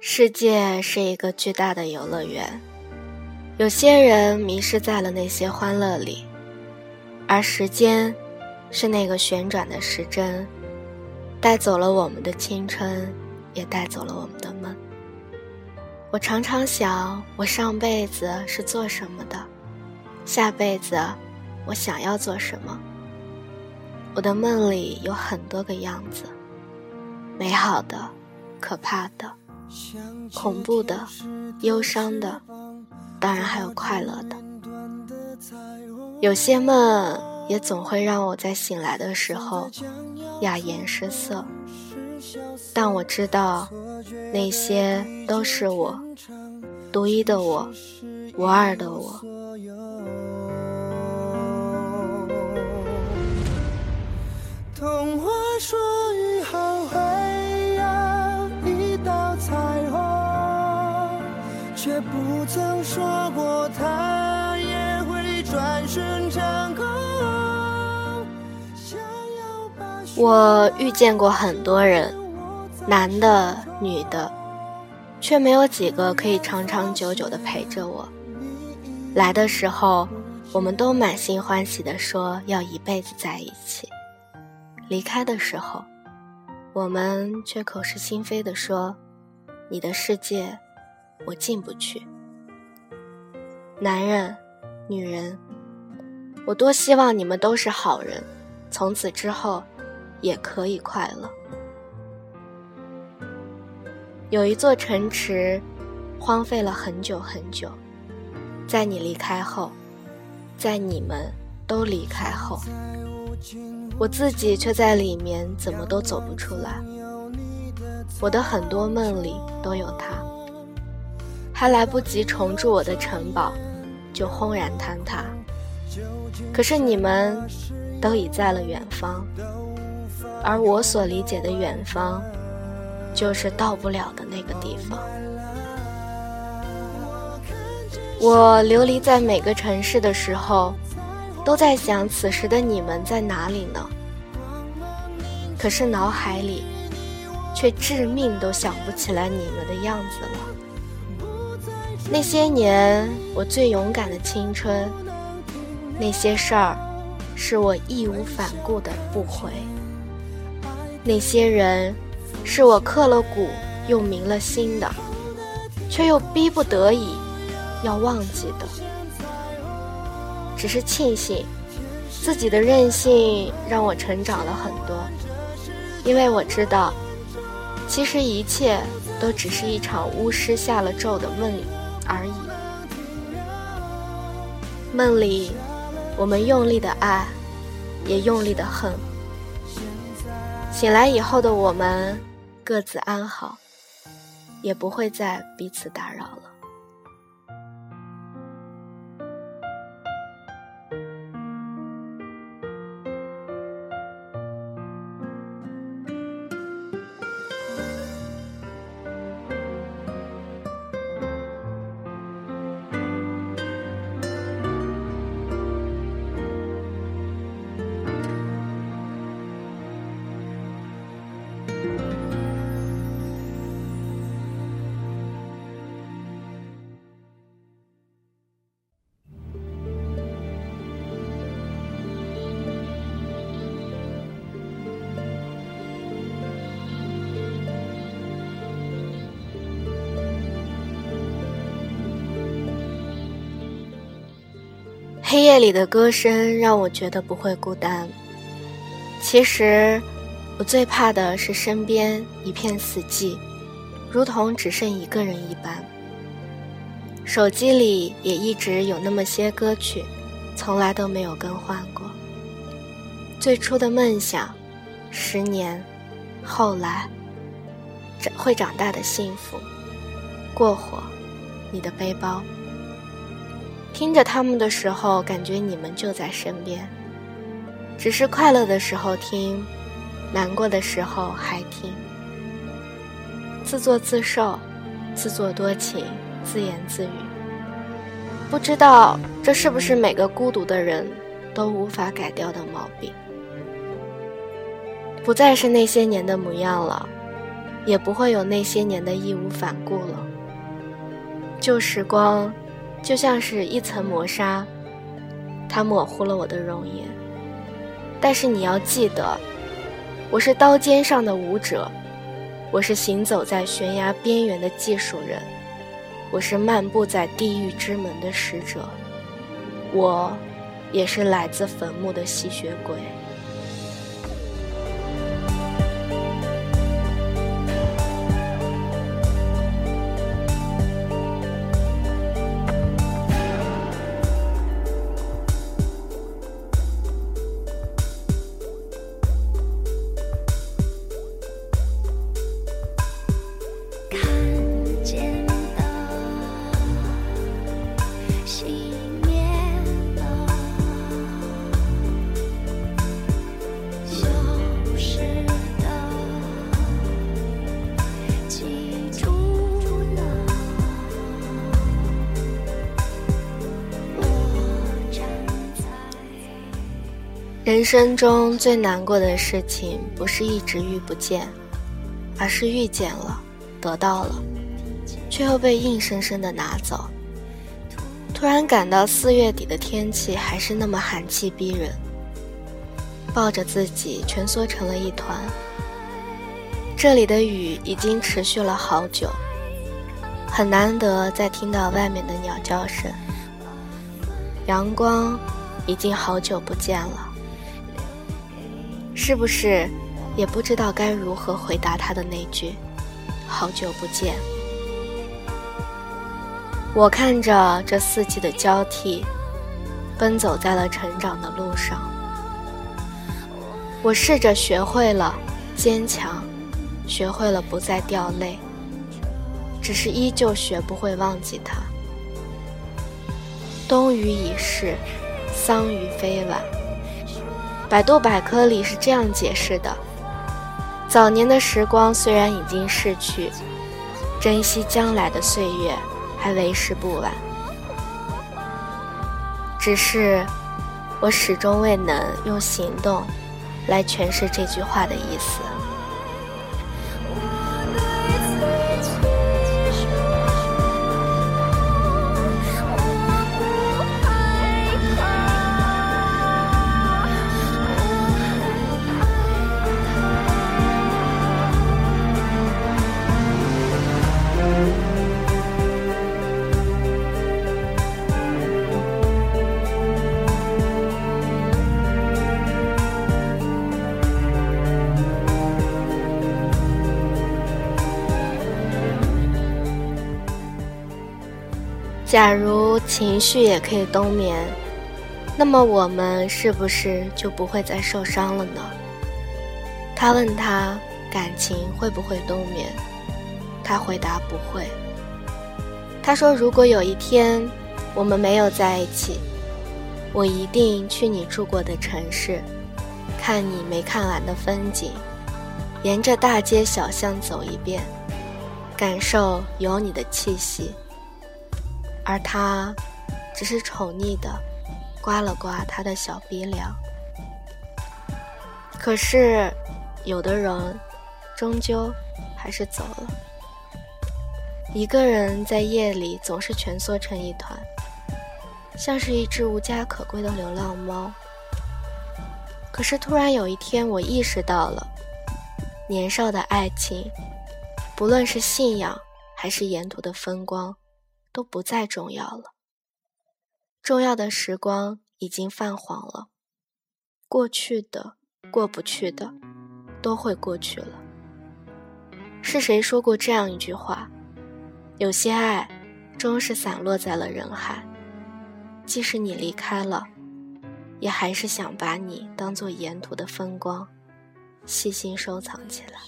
世界是一个巨大的游乐园，有些人迷失在了那些欢乐里，而时间是那个旋转的时针，带走了我们的青春，也带走了我们的梦。我常常想，我上辈子是做什么的，下辈子我想要做什么。我的梦里有很多个样子，美好的，可怕的。恐怖的、忧伤的，当然还有快乐的。有些梦也总会让我在醒来的时候哑颜失色，但我知道那些都是我独一的我，无二的我。童话说雨却不曾说过他也会转瞬成空。我遇见过很多人，男的、女的，却没有几个可以长长久久的陪着我。来的时候，我们都满心欢喜的说要一辈子在一起；离开的时候，我们却口是心非的说：“你的世界。”我进不去。男人，女人，我多希望你们都是好人，从此之后也可以快乐。有一座城池，荒废了很久很久，在你离开后，在你们都离开后，我自己却在里面怎么都走不出来。我的很多梦里都有他。还来不及重筑我的城堡，就轰然坍塌。可是你们都已在了远方，而我所理解的远方，就是到不了的那个地方。我流离在每个城市的时候，都在想此时的你们在哪里呢？可是脑海里，却致命都想不起来你们的样子了。那些年，我最勇敢的青春，那些事儿，是我义无反顾的不回；那些人，是我刻了骨又铭了心的，却又逼不得已要忘记的。只是庆幸，自己的任性让我成长了很多，因为我知道，其实一切都只是一场巫师下了咒的梦。而已。梦里，我们用力的爱，也用力的恨。醒来以后的我们，各自安好，也不会再彼此打扰了。黑夜里的歌声让我觉得不会孤单。其实，我最怕的是身边一片死寂，如同只剩一个人一般。手机里也一直有那么些歌曲，从来都没有更换过。最初的梦想，十年，后来，长会长大的幸福，过火，你的背包。听着他们的时候，感觉你们就在身边。只是快乐的时候听，难过的时候还听。自作自受，自作多情，自言自语。不知道这是不是每个孤独的人都无法改掉的毛病？不再是那些年的模样了，也不会有那些年的义无反顾了。旧时光，就像是一层磨砂，它模糊了我的容颜。但是你要记得，我是刀尖上的舞者，我是行走在悬崖边缘的技术人，我是漫步在地狱之门的使者，我，也是来自坟墓的吸血鬼。人生中最难过的事情，不是一直遇不见，而是遇见了，得到了，却又被硬生生的拿走。突然感到四月底的天气还是那么寒气逼人，抱着自己蜷缩成了一团。这里的雨已经持续了好久，很难得再听到外面的鸟叫声。阳光已经好久不见了。是不是也不知道该如何回答他的那句“好久不见”？我看着这四季的交替，奔走在了成长的路上。我试着学会了坚强，学会了不再掉泪，只是依旧学不会忘记他。冬雨已逝，桑榆非晚。百度百科里是这样解释的：早年的时光虽然已经逝去，珍惜将来的岁月还为时不晚。只是，我始终未能用行动来诠释这句话的意思。假如情绪也可以冬眠，那么我们是不是就不会再受伤了呢？他问他感情会不会冬眠，他回答不会。他说如果有一天我们没有在一起，我一定去你住过的城市，看你没看完的风景，沿着大街小巷走一遍，感受有你的气息。而他，只是宠溺的刮了刮他的小鼻梁。可是，有的人终究还是走了。一个人在夜里总是蜷缩成一团，像是一只无家可归的流浪猫。可是突然有一天，我意识到了，年少的爱情，不论是信仰还是沿途的风光。都不再重要了。重要的时光已经泛黄了，过去的、过不去的，都会过去了。是谁说过这样一句话？有些爱，终是散落在了人海。即使你离开了，也还是想把你当做沿途的风光，细心收藏起来。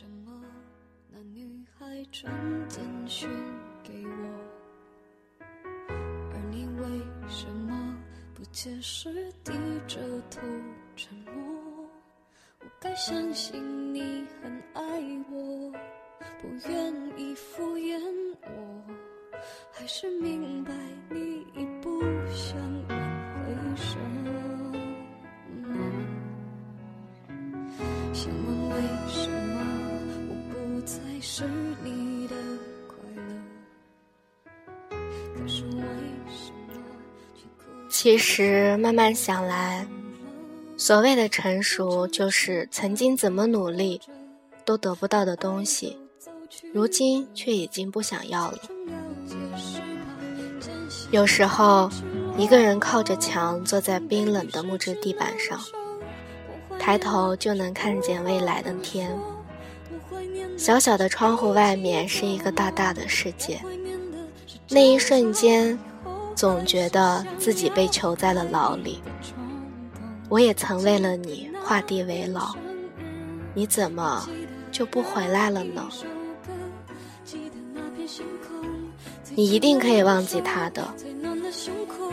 解释，低着头沉默。我该相信你很爱我，不愿意敷衍我，还是明白你已不想挽回什么？其实慢慢想来，所谓的成熟，就是曾经怎么努力都得不到的东西，如今却已经不想要了。有时候，一个人靠着墙坐在冰冷的木质地板上，抬头就能看见未来的天。小小的窗户外面是一个大大的世界，那一瞬间。总觉得自己被囚在了牢里。我也曾为了你画地为牢，你怎么就不回来了呢？你一定可以忘记他的。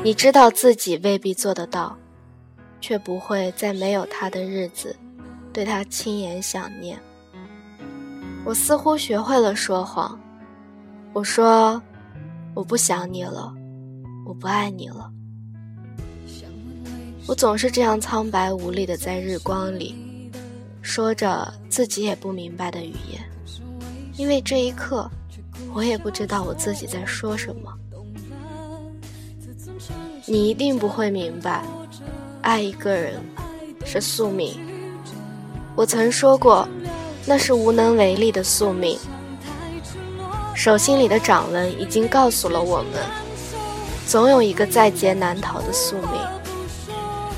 你知道自己未必做得到，却不会在没有他的日子对他轻言想念。我似乎学会了说谎。我说我不想你了。我不爱你了。我总是这样苍白无力的在日光里，说着自己也不明白的语言，因为这一刻，我也不知道我自己在说什么。你一定不会明白，爱一个人是宿命。我曾说过，那是无能为力的宿命。手心里的掌纹已经告诉了我们。总有一个在劫难逃的宿命。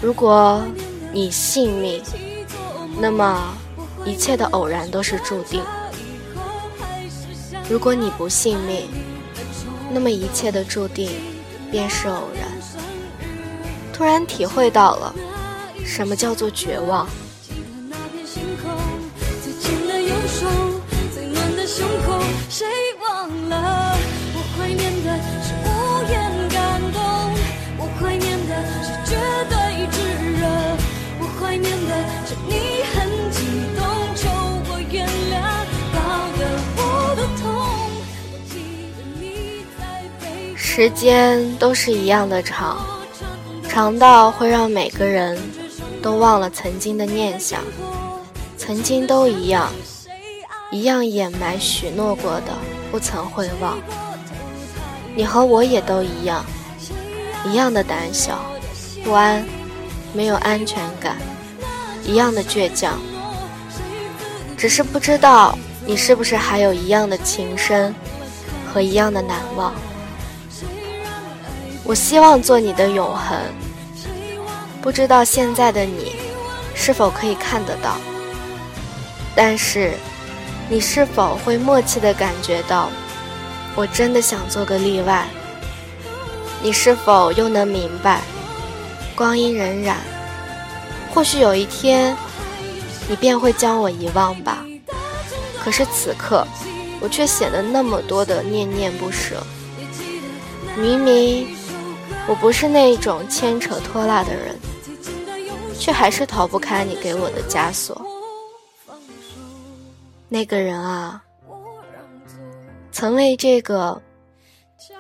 如果你信命，那么一切的偶然都是注定；如果你不信命，那么一切的注定便是偶然。突然体会到了什么叫做绝望。谁时间都是一样的长，长到会让每个人都忘了曾经的念想，曾经都一样，一样掩埋许诺过的，不曾会忘。你和我也都一样，一样的胆小、不安、没有安全感，一样的倔强。只是不知道你是不是还有一样的情深和一样的难忘。我希望做你的永恒，不知道现在的你是否可以看得到。但是，你是否会默契的感觉到，我真的想做个例外？你是否又能明白，光阴荏苒，或许有一天，你便会将我遗忘吧。可是此刻，我却显得那么多的念念不舍。明明。我不是那种牵扯拖拉的人，却还是逃不开你给我的枷锁。那个人啊，曾为这个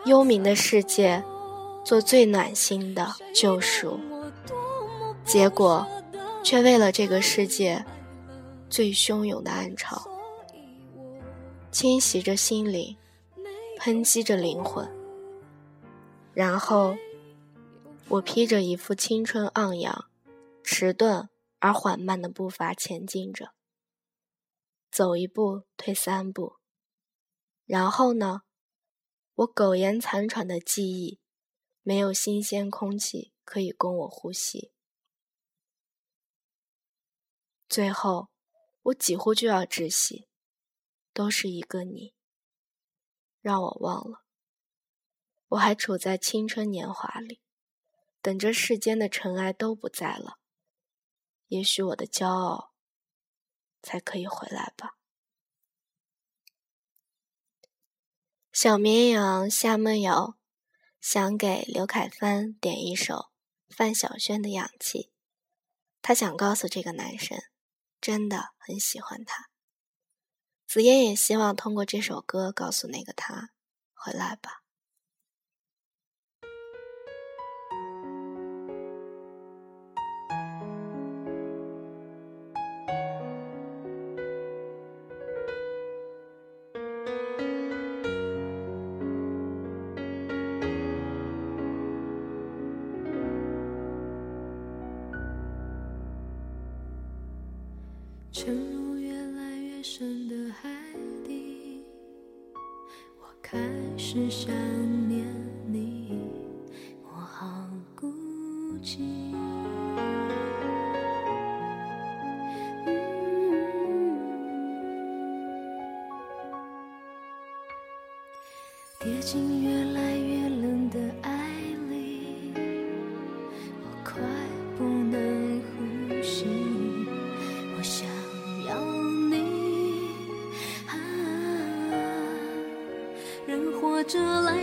幽冥的世界做最暖心的救赎，结果却为了这个世界最汹涌的暗潮，侵袭着心灵，抨击着灵魂，然后。我披着一副青春昂扬、迟钝而缓慢的步伐前进着，走一步退三步。然后呢，我苟延残喘的记忆，没有新鲜空气可以供我呼吸。最后，我几乎就要窒息，都是一个你，让我忘了，我还处在青春年华里。等着世间的尘埃都不在了，也许我的骄傲才可以回来吧。小绵羊夏梦瑶想给刘凯帆点一首范晓萱的《氧气》，他想告诉这个男生，真的很喜欢他。紫嫣也希望通过这首歌告诉那个他，回来吧。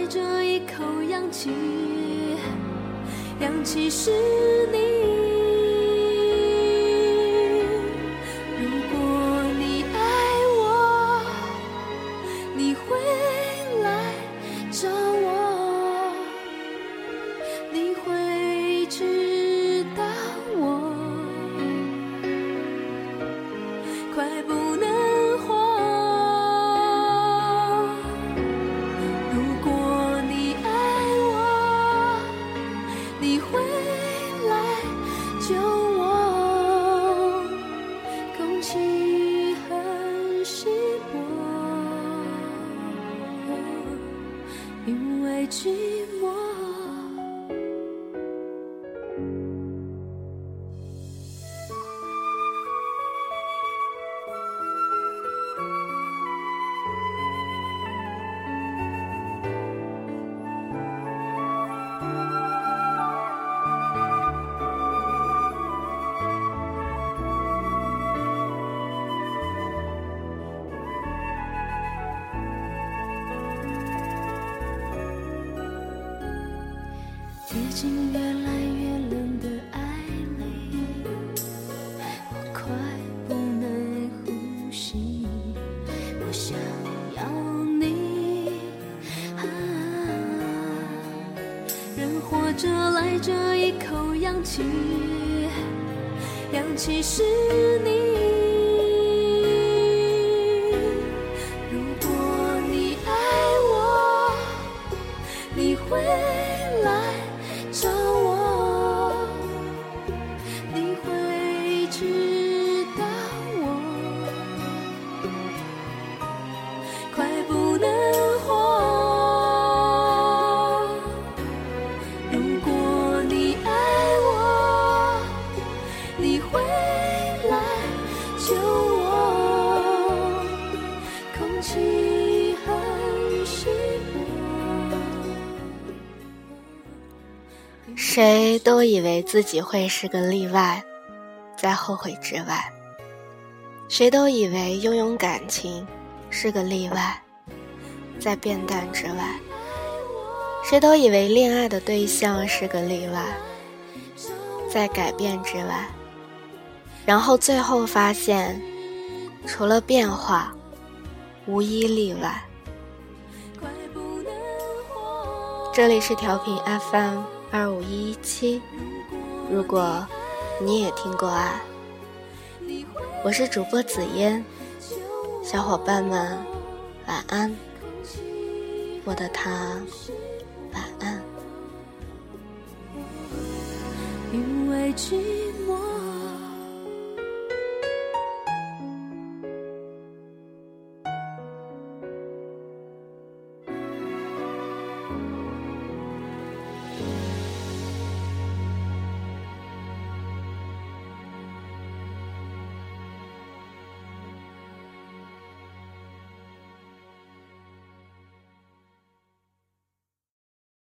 这一口氧气，氧气是你。跌进越来越冷的爱里，我快不能呼吸。我想要你，啊，人活着赖着一口氧气，氧气是你。谁都以为自己会是个例外，在后悔之外；谁都以为拥有感情是个例外，在变淡之外；谁都以为恋爱的对象是个例外，在改变之外。然后最后发现，除了变化，无一例外。这里是调频 FM 二五一一七。如果你也听过爱，我是主播紫嫣，小伙伴们晚安，我的他晚安。因为寂